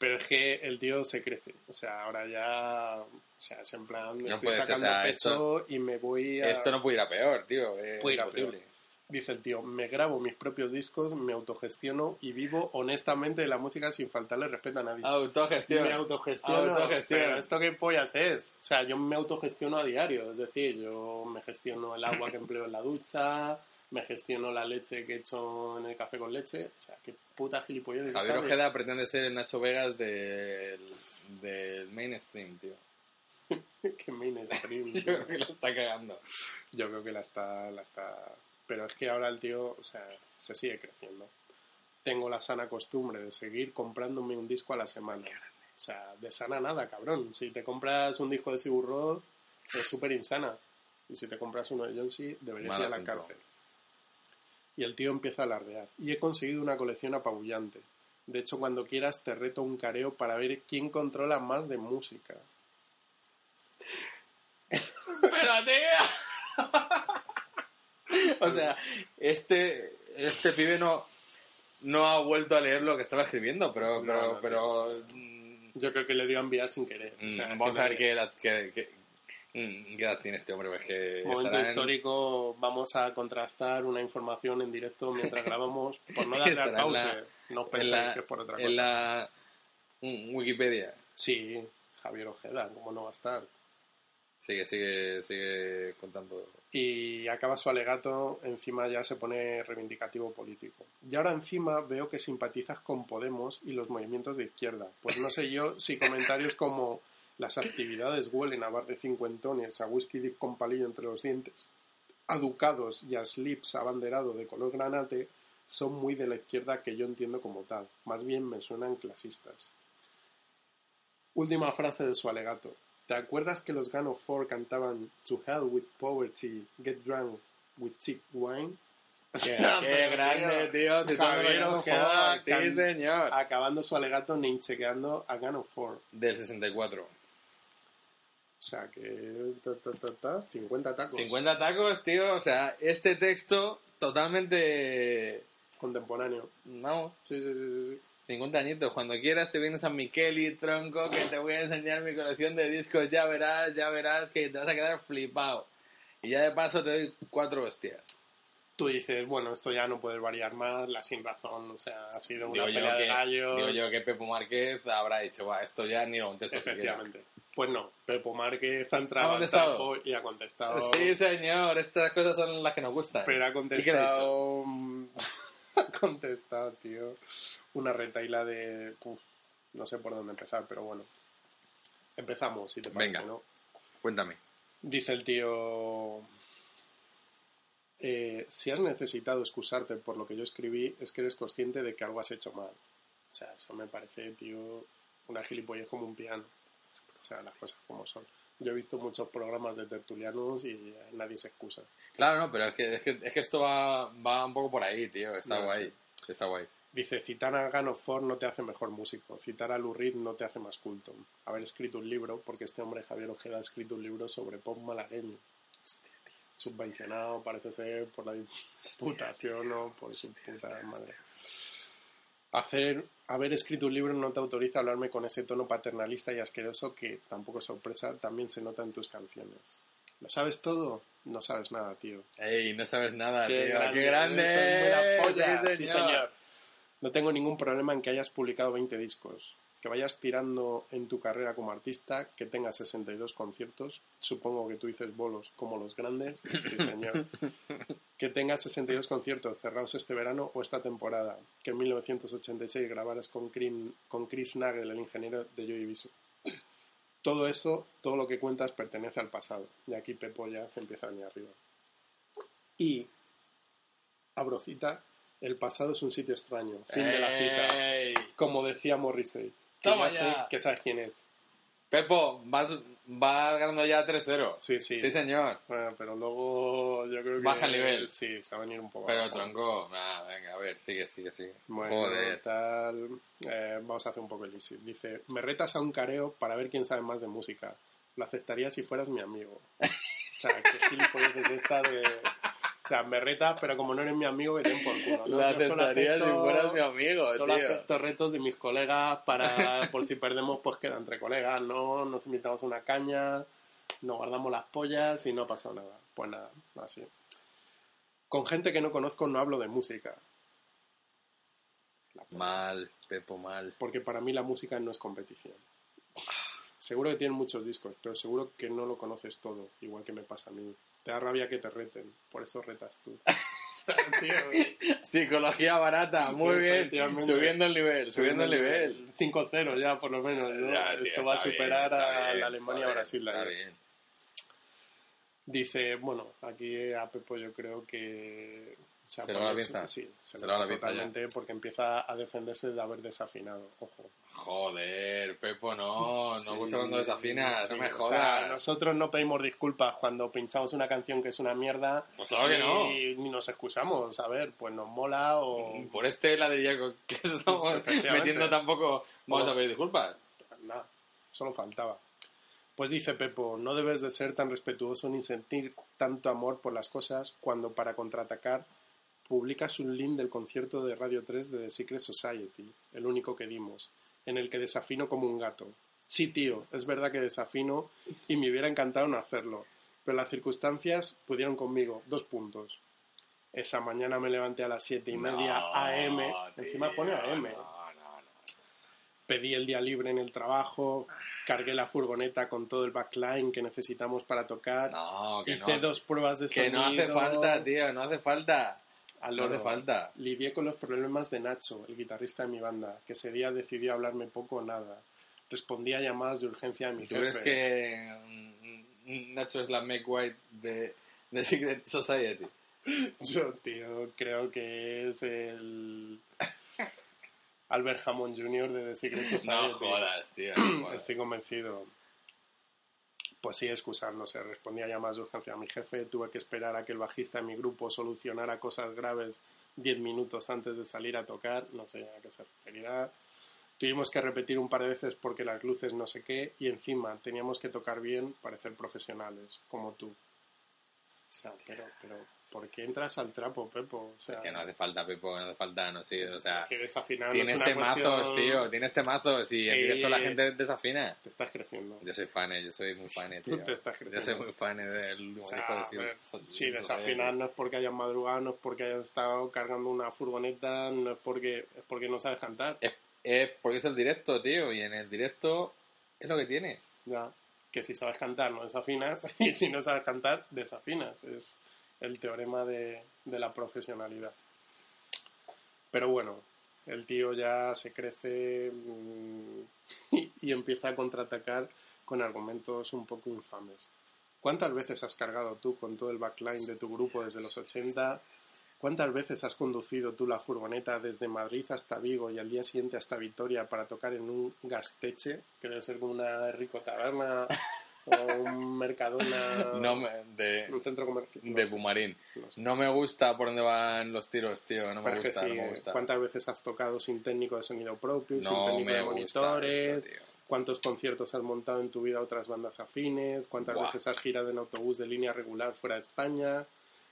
Pero es que el tío se crece. O sea, ahora ya. O sea, es en plan. No estoy sacando o sea, pecho y me voy a. Esto no puede ir a peor, tío. Es Puede ir a imposible. Dice el tío, me grabo mis propios discos, me autogestiono y vivo honestamente de la música sin faltarle respeto a nadie. Autogestión. Me autogestiono. Autogestión. Pero esto qué pollas es. O sea, yo me autogestiono a diario. Es decir, yo me gestiono el agua que empleo en la ducha, me gestiono la leche que he hecho en el café con leche. O sea, qué puta gilipollez. Javier de- Ojeda pretende ser el Nacho Vegas del, del mainstream, tío. Qué mainstream. Yo creo que lo está cagando. Yo creo que la está, la está... Pero es que ahora el tío, o sea, se sigue creciendo. Tengo la sana costumbre de seguir comprándome un disco a la semana. O sea, de sana nada, cabrón. Si te compras un disco de Sigur Rós, es súper insana. Y si te compras uno de Jonesy, deberías Mal ir a la asunto. cárcel. Y el tío empieza a alardear. Y he conseguido una colección apabullante. De hecho, cuando quieras te reto un careo para ver quién controla más de música. Pero, tío. o sea, este, este pibe no, no ha vuelto a leer lo que estaba escribiendo, pero, No, pero, no, pero mm, Yo creo que le dio a enviar sin querer. O sea, mm, vamos que a ver qué edad, qué, qué- mm, edad tiene este hombre. Pues que Momento en- histórico, vamos a contrastar una información en directo mientras grabamos, por no darle al en la- pause. no en penséis la, que es por otra en cosa. la mm, Wikipedia. Sí, Javier Ojeda, ¿cómo no va a estar? Sigue, sigue, sigue contando. Y acaba su alegato, encima ya se pone reivindicativo político. Y ahora encima veo que simpatizas con Podemos y los movimientos de izquierda. Pues no sé yo si comentarios como las actividades huelen a bar de cincuentones, a whisky dip con palillo entre los dientes, a ducados y a slips abanderado de color granate son muy de la izquierda que yo entiendo como tal. Más bien me suenan clasistas. Última frase de su alegato. ¿Te acuerdas que los Gano 4 cantaban To hell with poverty, get drunk with cheap wine? Qué, grande, tío. Javier Ojeda. Sí, señor. Acabando su alegato ninchequeando a Gano 4. Del 64. O sea que... Ta, ta, ta, ta, 50 tacos. 50 tacos, tío. O sea, este texto totalmente. Contemporáneo. Vamos, Sí, sí, sí, sí, sí. 50 añitos. Cuando quieras te vienes a Miqueli, tronco, que te voy a enseñar mi colección de discos. Ya verás, ya verás que te vas a quedar flipado. Y ya de paso te doy cuatro hostias. Tú dices, bueno, esto ya no puede variar más, la sin razón, o sea, ha sido una Digo yo, pelea de que, gallos. digo yo que Pepo Márquez habrá dicho, va, esto ya ni lo contesto siquiera. Pues no, Pepo Márquez ha entrado ¿Ha al contestado? y ha contestado. Sí, señor, estas cosas son las que nos gustan. Pero ha ¿Y qué le ha contestado. ha contestado, tío. Una retaila de. uf, no sé por dónde empezar, pero bueno. Empezamos, si te parece, Venga. ¿no? Cuéntame. Dice el tío. eh, si has necesitado excusarte por lo que yo escribí, es que eres consciente de que algo has hecho mal. O sea, eso me parece, tío, una gilipollez como un piano. O sea, las cosas como son. Yo he visto muchos programas de tertulianos y eh, nadie se excusa. Claro, no, pero es que, es que, es que esto va, va un poco por ahí, tío. Está No, guay. Está guay. Dice, citar a Gano Ford no te hace mejor músico, citar a Lou Reed no te hace más culto. Haber escrito un libro, porque este hombre Javier Ojeda ha escrito un libro sobre pop malagueño. Subvencionado, parece ser, por la diputación o por su puta madre. Hacer, haber escrito un libro no te autoriza a hablarme con ese tono paternalista y asqueroso que, tampoco es sorpresa, también se nota en tus canciones. ¿Lo sabes todo? No sabes nada, tío. Ey, no sabes nada, Qué tío. grande, ¡Qué grande! es la polla. Sí, Sí, señor. No tengo ningún problema en que hayas publicado 20 discos, que vayas tirando en tu carrera como artista, que tengas 62 conciertos, supongo que tú dices bolos como los grandes, sí señor, que tengas 62 conciertos cerrados este verano o esta temporada, que en 1986 grabaras con, Chris Nagel, el ingeniero de Joy Division. Todo eso, todo lo que cuentas pertenece al pasado, y aquí Pepo ya se empieza a venir arriba. Y, abro cita, el pasado es un sitio extraño, fin de la cita. Como decía Morrissey. Que Toma ya sé ya. que sabes quién es. Pepo, vas, vas ganando ya 3-0. Sí, sí. Sí, señor. Bueno, pero luego yo creo que... Baja el nivel. Sí, se va a venir un poco Pero abajo. tronco, nada, venga, a ver, sigue, sigue, sigue. Bueno, Joder. tal... eh, vamos a hacer un poco el easy. Dice, me retas a un careo para ver quién sabe más de música. Lo aceptaría si fueras mi amigo. o sea, qué gilipollez es esta de... O sea, me retas, pero como no eres mi amigo, que te den por culo. ¿no? La aceptaría si acepto- fueras mi amigo, Solo tío. acepto retos de mis colegas para, por si perdemos, pues queda entre colegas, ¿no? Nos invitamos a una caña, nos guardamos las pollas y no pasa nada. Pues nada, así. Con gente que no conozco no hablo de música, Mal, Pepo, mal. porque para mí la música no es competición. Seguro que tienen muchos discos, pero seguro que no lo conoces todo, igual que me pasa a mí. Te da rabia que te reten, por eso retas tú. Psicología barata, muy bien. Subiendo el nivel, subiendo el nivel. 5-0 ya, por lo menos. ¿no? Ya, tío, Esto va a bien, superar a bien, la Alemania-Brasil. Está bien. Dice, bueno, aquí a Pepo yo creo que... Se, ha ¿Se le va la pinza? Sí, se, Se le va la pinza ya. totalmente porque empieza a defenderse de haber desafinado. Ojo. Joder, Pepo, no, no Sí, gusta cuando desafinas, sí, no me o sea, jodas. nosotros no pedimos disculpas cuando pinchamos una canción que es una mierda. Pues claro que no. Ni, ni nos excusamos. A ver, pues nos mola o... Por este ladrillaco que estamos metiendo tampoco vamos a pedir disculpas. Nada, solo faltaba. Pues dice Pepo, no debes de ser tan respetuoso ni sentir tanto amor por las cosas cuando para contraatacar publicas un link del concierto de Radio 3 de The Secret Society, el único que dimos, en el que desafino como un gato. Sí, tío, es verdad que desafino y me hubiera encantado no hacerlo, pero las circunstancias pudieron conmigo. Dos puntos. Esa mañana me levanté a las siete y media No, AM, tío, encima pone AM. No, no, no. Pedí el día libre en el trabajo, cargué la furgoneta con todo el backline que necesitamos para tocar, que hice dos pruebas de Que sonido. no hace falta, tío, no hace falta. Al No hace falta. Lidié con los problemas de Nacho, el guitarrista de mi banda, que ese día decidió hablarme poco o nada. Respondí a llamadas de urgencia de mi ¿Tú jefe. crees que mm, Nacho es la Meg White de, de Secret Society? Yo, tío, creo que es el... Albert Hammond Jr. de The Secret Society. No jodas, tío. no jodas. Estoy convencido. Pues sí, excusándose. Respondí a llamadas de urgencia a mi jefe. Tuve que esperar a que el bajista de mi grupo solucionara cosas graves 10 minutos antes de salir a tocar. No sé a qué se referirá. Tuvimos que repetir un par de veces porque las luces no sé qué. Y encima teníamos que tocar bien, parecer profesionales, como tú. Sea, pero, pero, ¿por qué entras al trapo, Pepo? O sea, Que no hace falta, Pepo, que no hace falta, no sé, o sea... que desafinar Tienes temazos, cuestión- tío, tienes temazos y en directo la Eh, gente desafina. Te estás creciendo. Yo soy fan, eh, yo soy muy fan, eh, Tú tío. te estás Yo creciendo. soy muy fan eh, del O sea, de si Society. desafinar no es porque hayan madrugado, no es porque hayan estado cargando una furgoneta, no es porque, es porque no sabes cantar. Es, es porque es el directo, tío, y en el directo es lo que tienes. Ya, que si sabes cantar no desafinas y si no sabes cantar desafinas. Es el teorema de, de la profesionalidad. Pero bueno, el tío ya se crece mm, y, empieza a contraatacar con argumentos un poco infames. ¿Cuántas veces has cargado tú con todo el backline de tu grupo desde los 80? ¿Cuántas veces has conducido tú la furgoneta desde Madrid hasta Vigo y al día siguiente hasta Vitoria para tocar en un gasteche, que debe ser como una rico taberna o un mercadona, No me, de, un centro comercial? no de sé, Bumarín. no sé. No me gusta por dónde van los tiros, tío. No me Pero es que gusta, sí, no me eh, gusta. ¿Cuántas veces has tocado sin técnico de sonido propio, sin técnico de monitores? esto, tío. ¿Cuántos conciertos has montado en tu vida a otras bandas afines? ¿Cuántas Buah. veces has girado en autobús de línea regular fuera de España?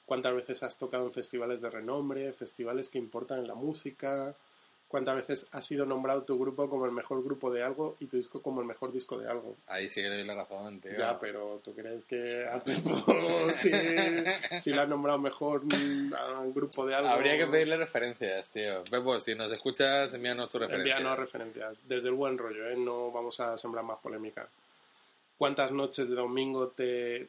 ¿Cuántas veces has tocado en festivales de renombre, festivales que importan en la música? ¿Cuántas veces has sido nombrado tu grupo como el mejor grupo de algo y tu disco como el mejor disco de algo? Ahí sí que le doy la razón, tío. Ya, pero ¿tú crees que a Pepo si, si le has nombrado mejor mm, a un grupo de algo? Habría que pedirle referencias, tío. Pepo, si nos escuchas, envíanos tu referencia. Envíanos referencias. Desde el buen rollo, ¿eh? No vamos a sembrar más polémica. ¿Cuántas noches de domingo te,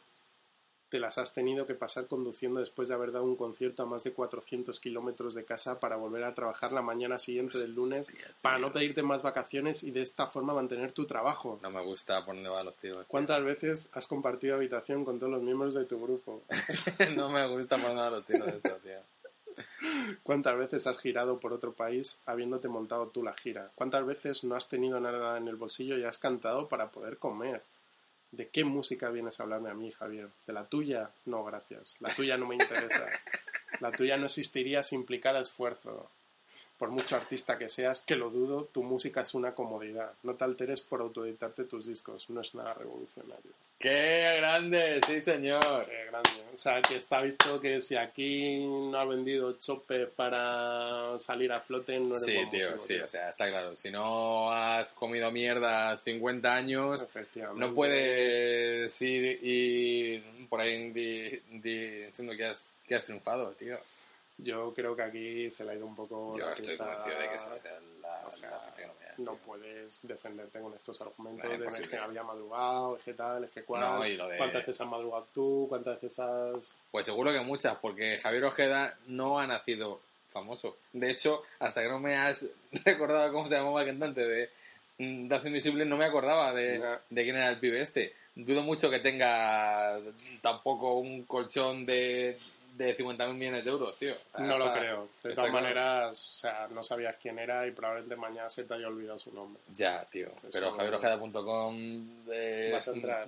te las has tenido que pasar conduciendo después de haber dado un concierto a más de 400 kilómetros de casa para volver a trabajar la mañana siguiente del lunes para no pedirte más vacaciones y de esta forma mantener tu trabajo? No me gusta por dónde van los tiros. tío. ¿Cuántas veces has compartido habitación con todos los miembros de tu grupo? no me gusta por van los tiros esto, tío. ¿Cuántas veces has girado por otro país habiéndote montado tú la gira? ¿Cuántas veces no has tenido nada en el bolsillo y has cantado para poder comer? ¿De qué música vienes a hablarme a mí, Javier? ¿De la tuya? No, gracias. La tuya no me interesa. La tuya no existiría si implicara esfuerzo. Por mucho artista que seas, que lo dudo, tu música es una comodidad. No te alteres por autoeditarte tus discos. No es nada revolucionario. ¡Qué grande! Sí, señor. Qué grande. O sea, que está visto que si aquí no has vendido chope para salir a flote, no eres Sí, buen tío, sí, tío. o sea, está claro. Si no has comido mierda 50 años, no puedes ir, ir por ahí di- di- diciendo que has, que has triunfado, tío. Yo creo que aquí se le ha ido un poco. Yo la estoy convencido de que se hace la, O sea, la no puedes defenderte con estos argumentos No, de es que había madrugado, es que tal, es que cual. No, de- ¿Cuántas veces has madrugado tú? ¿Cuántas veces has.? Pues seguro que muchas, porque Javier Ojeda no ha nacido famoso. De hecho, hasta que no me has recordado cómo se llamaba el cantante de mm, Danza Invisible, no me acordaba de, de quién era el pibe este. Dudo mucho que tenga tampoco un colchón de, de 50.000 millones de euros, tío. No lo creo. De todas claro. maneras, o sea, no sabías quién era y probablemente mañana se te haya olvidado su nombre. Ya, tío. Pero Eso- javierojeda.com eh, Vas a entrar.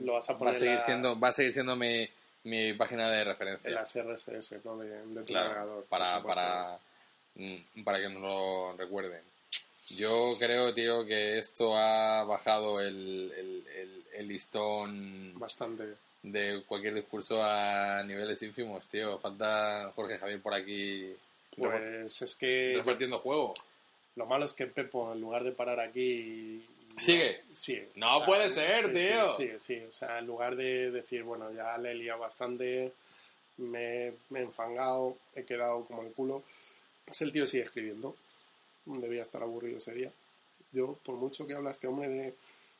Lo vas a va poner a seguir la- siendo va a seguir siendo mi, mi página de referencia. En las RSS, ¿no? De, de tu Claro, navegador. para, para, mm, para que no lo recuerden. Yo creo, tío, que esto ha bajado el, el, el- el listón Bastante. De cualquier discurso a niveles ínfimos, tío. Falta Jorge Javier por aquí Pues es que repartiendo juego. lo malo es que Pepo, en lugar de parar aquí. ¿Sigue? Sigue. No puede ser, sí, tío. Sí, sí, sí. O sea, en lugar de decir, bueno, ya le he liado bastante, me, me he enfangado, he quedado como el culo, pues el tío sigue escribiendo. Debía estar aburrido ese día. Yo, por mucho que habla este hombre de,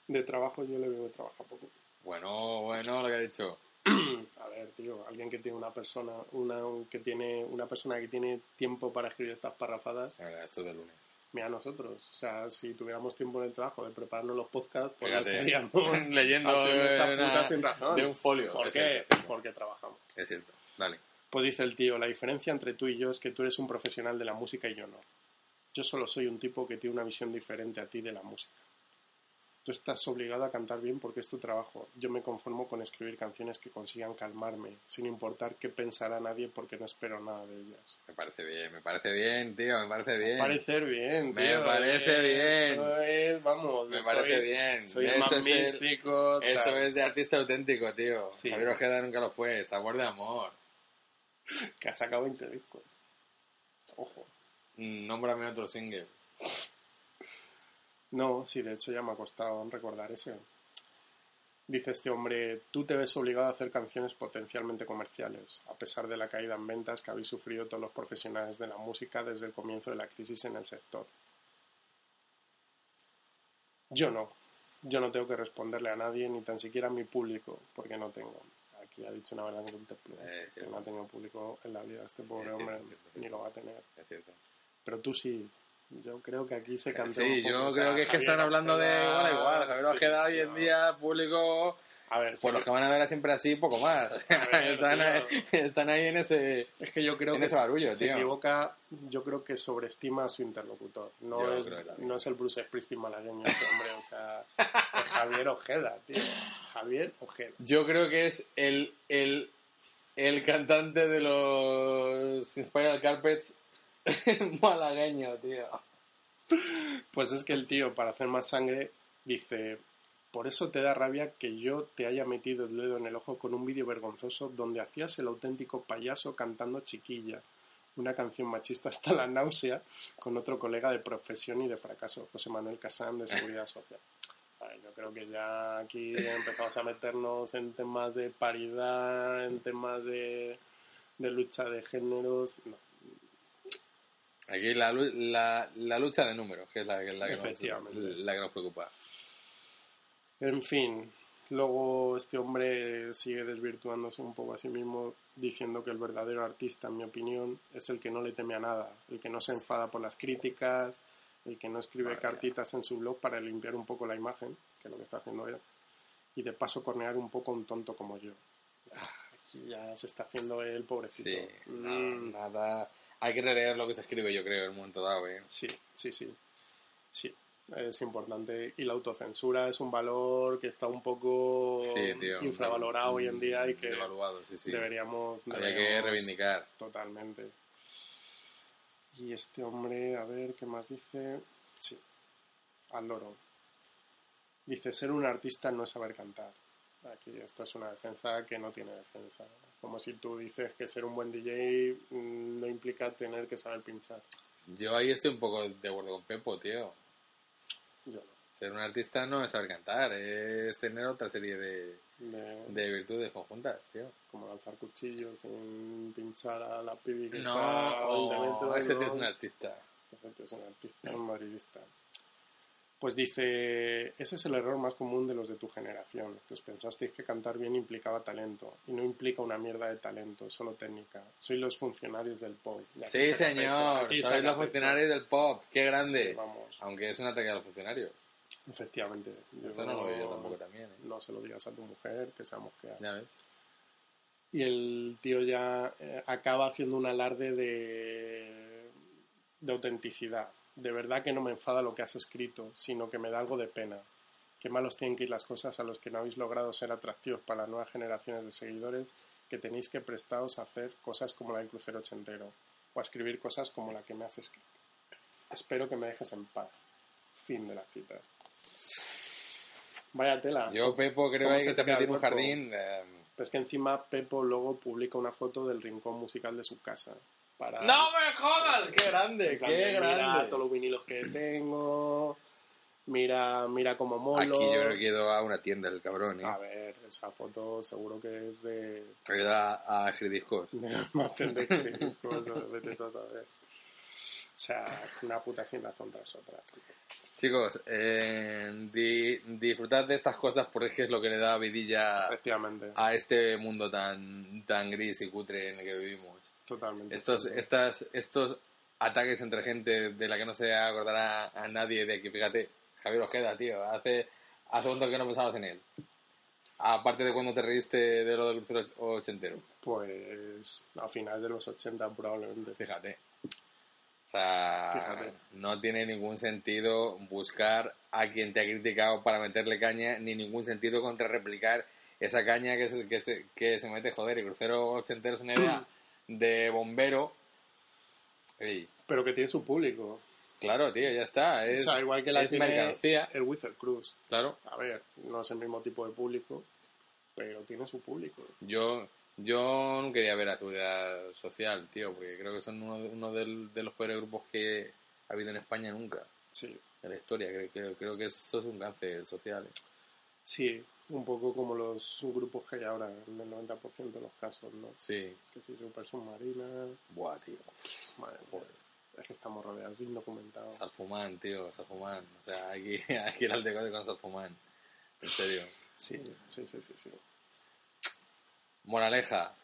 de trabajo, yo le veo que trabaja poco. Bueno, bueno, lo que ha dicho. A ver, tío, alguien que tiene una persona, una que tiene una persona que tiene tiempo para escribir estas parrafadas, La verdad, esto es de lunes. mira nosotros. O sea, si tuviéramos tiempo en el trabajo de prepararnos los podcasts, pues ya Fíjate, estaríamos leyendo de una- sin razón. de un folio. ¿Por qué? cierto. Porque trabajamos. Es cierto. Dale. Pues dice el tío, la diferencia entre tú y yo es que tú eres un profesional de la música y yo no. Yo solo soy un tipo que tiene una visión diferente a ti de la música. Tú estás obligado a cantar bien porque es tu trabajo. Yo me conformo con escribir canciones que consigan calmarme, sin importar qué pensará nadie porque no espero nada de ellas. Me parece bien, me parece bien, tío, me parece bien. Parecer bien, Me tío, parece eh, bien. esto es, vamos, Me soy- parece bien. Soy Eso más es el- místico. Eso tal. es de artista auténtico, tío. Sí. Javier Ojeda nunca lo fue. Sabor de amor. Que ha sacado 20 discos. Ojo. Nómbrame otro single. No, sí, de hecho ya me ha costado recordar ese. Dice este hombre, tú te ves obligado a hacer canciones potencialmente comerciales, a pesar de la caída en ventas que habéis sufrido todos los profesionales de la música desde el comienzo de la crisis en el sector. Yo no. Yo no tengo que responderle a nadie, ni tan siquiera a mi público, porque no tengo. Aquí ha dicho una verdad que Eh, no ha tenido público en la vida este pobre hombre, ni lo va a tener. Pero tú sí. Yo creo que aquí se cantó Sí, un poco, yo o sea, creo que es que están hablando de igual a igual. Javier sí, Ojeda hoy en no. día, público, A ver, pues sí, los que van a ver a siempre así, poco más. Ver, están, ahí, están ahí en ese... es que yo creo en que ese barullo, se tío. equivoca, yo creo que sobreestima a su interlocutor. No, Yo es, no es el Bruce Springsteen malagueño este hombre, o sea, es Javier Ojeda, tío. Javier Ojeda. Yo creo que es el, el, el cantante de los Spiral Carpets malagueño, tío. Pues es que el tío, para hacer más sangre, dice, por eso te da rabia que yo te haya metido el dedo en el ojo con un vídeo vergonzoso donde hacías el auténtico payaso cantando chiquilla, una canción machista hasta la náusea, con otro colega de profesión y de fracaso, José Manuel Casán, de Seguridad Social. Yo creo que ya aquí empezamos a meternos en temas de paridad, en temas de, de lucha de géneros. No, Aquí la, la, la lucha de números, que es la, que- la que, nos, la que nos preocupa. En fin, luego este hombre sigue desvirtuándose un poco a sí mismo diciendo que el verdadero artista, en mi opinión, es el que no le teme a nada, el que no se enfada por las críticas, el que no escribe cartitas en su blog para limpiar un poco la imagen, que es lo que está haciendo él, y de paso cornear un poco a un tonto como yo. Ah, Aquí ya se está haciendo el pobrecito. Sí, Mm, nada. Hay que releer lo que se escribe, yo creo, en un momento dado, ¿eh? Sí, sí, sí. Sí. es importante. Y la autocensura es un valor que está un poco Sí, tío. infravalorado hoy en día y que Devaluado, sí, sí. deberíamos, Habría que reivindicar. Totalmente. Y este hombre, a ver, ¿qué más dice? Sí, al loro. Dice, ser un artista no es saber cantar. Aquí esto es una defensa que no tiene defensa. Como si tú dices que ser un buen DJ mm, no implica tener que saber pinchar. Yo ahí estoy un poco de acuerdo con Pepo, tío. Yo no. Ser un artista no es saber cantar, es tener otra serie de, De- de virtudes conjuntas, tío. como lanzar cuchillos sin pinchar a la pibi que No, está a 20 metros, ese tío es un artista. Ese tío es un artista, un madridista. Pues dice, ese es el error más común de los de tu generación, que os pensasteis que cantar bien implicaba talento, y no implica una mierda de talento, solo técnica. Sois los funcionarios del pop. Sí, señor, saca los funcionarios del pop, qué grande. Sí, vamos, Aunque es un ataque a los funcionarios. efectivamente. Eso no lo veo yo tampoco también, ¿eh? No se lo digas a tu mujer, que sea mosqueada. Ya ves. y el tío ya eh, acaba haciendo un alarde de, de autenticidad. De verdad que no me enfada lo que has escrito, sino que me da algo de pena. Qué malos tienen que ir las cosas a los que no habéis logrado ser atractivos para las nuevas generaciones de seguidores que tenéis que prestaros a hacer cosas como la del crucero ochentero o a escribir cosas como la que me has escrito. Espero que me dejes en paz. Fin de la cita. Vaya tela. Yo, Pepo, creo ¿Cómo que te metí en un jardín. eh, Pero es que encima Pepo luego publica una foto del rincón musical de su casa. Para, ¡No me jodas! ¡Qué grande! ¡Qué Mira grande! todos los vinilos que tengo. Mira, mira cómo molo. Aquí yo creo que he ido a una tienda el cabrón, ¿eh? A ver, esa foto seguro que es de, ido a, Gridiscos. de almacén de discos, o vete tú a saber. O sea, una puta sin razón tras otra. Chicos, eh, di- disfrutad de estas cosas porque es que es lo que le da vidilla a este mundo tan, tan gris y cutre en el que vivimos. Totalmente. Estos, estas, estos ataques entre gente de la que no se acordará a nadie de que, fíjate, Javier Ojeda, tío, hace, hace un toque que no pensabas en él. Aparte de cuando te reíste de lo del crucero och- ochentero. Pues a finales de los 80 probablemente. Fíjate. O sea, Fíjate. no tiene ningún sentido buscar a quien te ha criticado para meterle caña, ni ningún sentido contrarreplicar esa caña que se, que se, que se mete, joder, y crucero ochentero es una idea de bombero. Ey, Pero que tiene su público. claro, tío, ya está. Es, o sea, igual que la es mercancía. el Wizard Cruz. Claro, A ver, no es el mismo tipo de público, pero tiene su público. yo, yo no quería ver a Seguridad Social, tío, porque creo que son uno, de, uno del- de los peores grupos que ha habido en España nunca. Sí, En la historia, creo, que creo que eso es un cáncer social. ¿eh? sí, un poco como los grupos que hay ahora, en el 90% de los casos, ¿no? Sí. Que si Super Submarina, Buah, tío. madre mía, es que estamos rodeados de indocumentados. Salfumán, tío, Salfumán. O sea, aquí, aquí el altecote con Salfumán. En serio. Sí, sí, sí, sí, sí. Moraleja.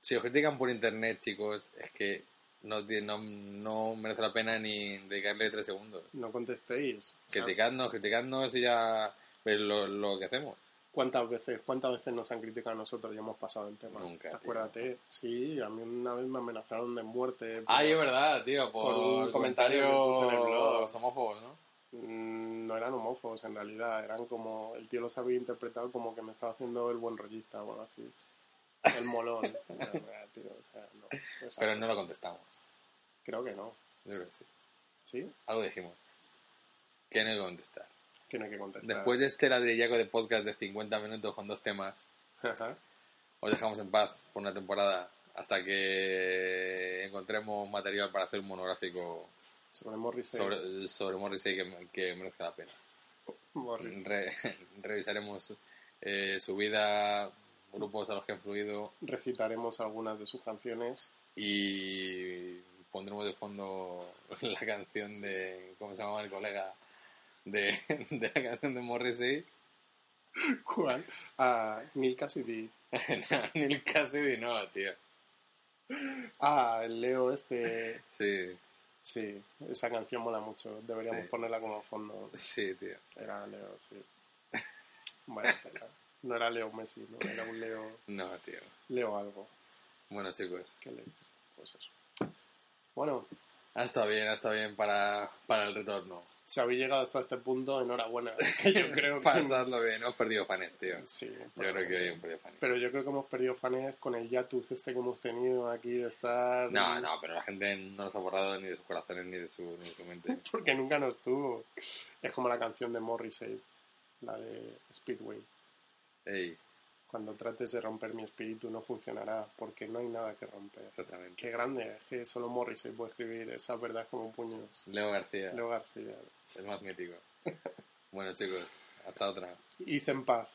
Si os critican por internet, chicos, es que no, no, no merece la pena ni dedicarle tres segundos. No contestéis. O sea, Criticadnos, criticadnos y ya veis lo, lo que hacemos. ¿Cuántas veces, ¿Cuántas veces nos han criticado a nosotros y hemos pasado el tema? Nunca, tío. Acuérdate, sí, a mí una vez me amenazaron de muerte. Ay, es por- verdad, tío, por, por un comentario en el blog. homófobos, ¿no? Mm, no eran homófobos en realidad, eran como, el tío los había interpretado como que me estaba haciendo el buen rollista o algo así. El molón. Pero, mira, tío, o sea, no, Pero lo contestamos. Creo que no. Yo creo que sí. ¿Sí? Algo dijimos. Que no contestar. Que contestar. Después de este ladrillaco de podcast de 50 minutos con dos temas, Ajá. os dejamos en paz por una temporada hasta que encontremos material para hacer un monográfico Sobre Morrissey. sobre, sobre Morrissey que, que merezca la pena. Re- revisaremos eh, su vida, grupos a los que ha influido Recitaremos algunas de sus canciones. y pondremos de fondo la canción de, ¿cómo se llamaba el colega? De, de la canción de Morrissey. ¿Cuál? Ah, Neil Cassidy. No, Neil Cassidy no, tío. Ah, el Leo este. Sí, Sí, esa canción mola mucho. Deberíamos Sí. ponerla como fondo. sí, tío. Era Leo, sí. Vaya tela. No era Leo Messi, no, era un Leo. No, tío. Leo algo. Bueno, chicos, ¿Qué lees? Pues eso. Bueno, ha estado bien, ha estado bien para, para el retorno. Si habéis llegado hasta este punto, enhorabuena. Que yo creo que... Pasadlo bien, hemos perdido fans, tío. Sí, Yo creo que hoy hemos perdido fans. pero yo creo que hemos perdido fans con el Yatus este que hemos tenido aquí de estar... No, no, pero la gente no nos ha borrado ni de sus corazones ni de su, ni de su mente. Porque nunca nos tuvo. Es como la canción de Morrissey, la de Speedway. Ey, Cuando trates de romper mi espíritu no funcionará, porque no hay nada que romper. exactamente. Qué grande, es que solo Morrissey puede escribir esa verdad como puños. Leo García, Leo García. es más mítico. Bueno, chicos, hasta otra. Id en paz.